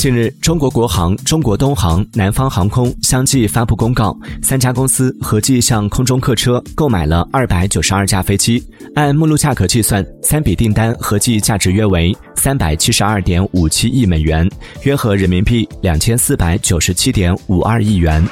近日中国国航中国东航南方航空相继发布公告三家公司合计向空中客车购买了二百九十二架飞机按目录价格计算三笔订单合计价值约为三百七十二点五七亿美元约合人民币两千四百九十七点五二亿元。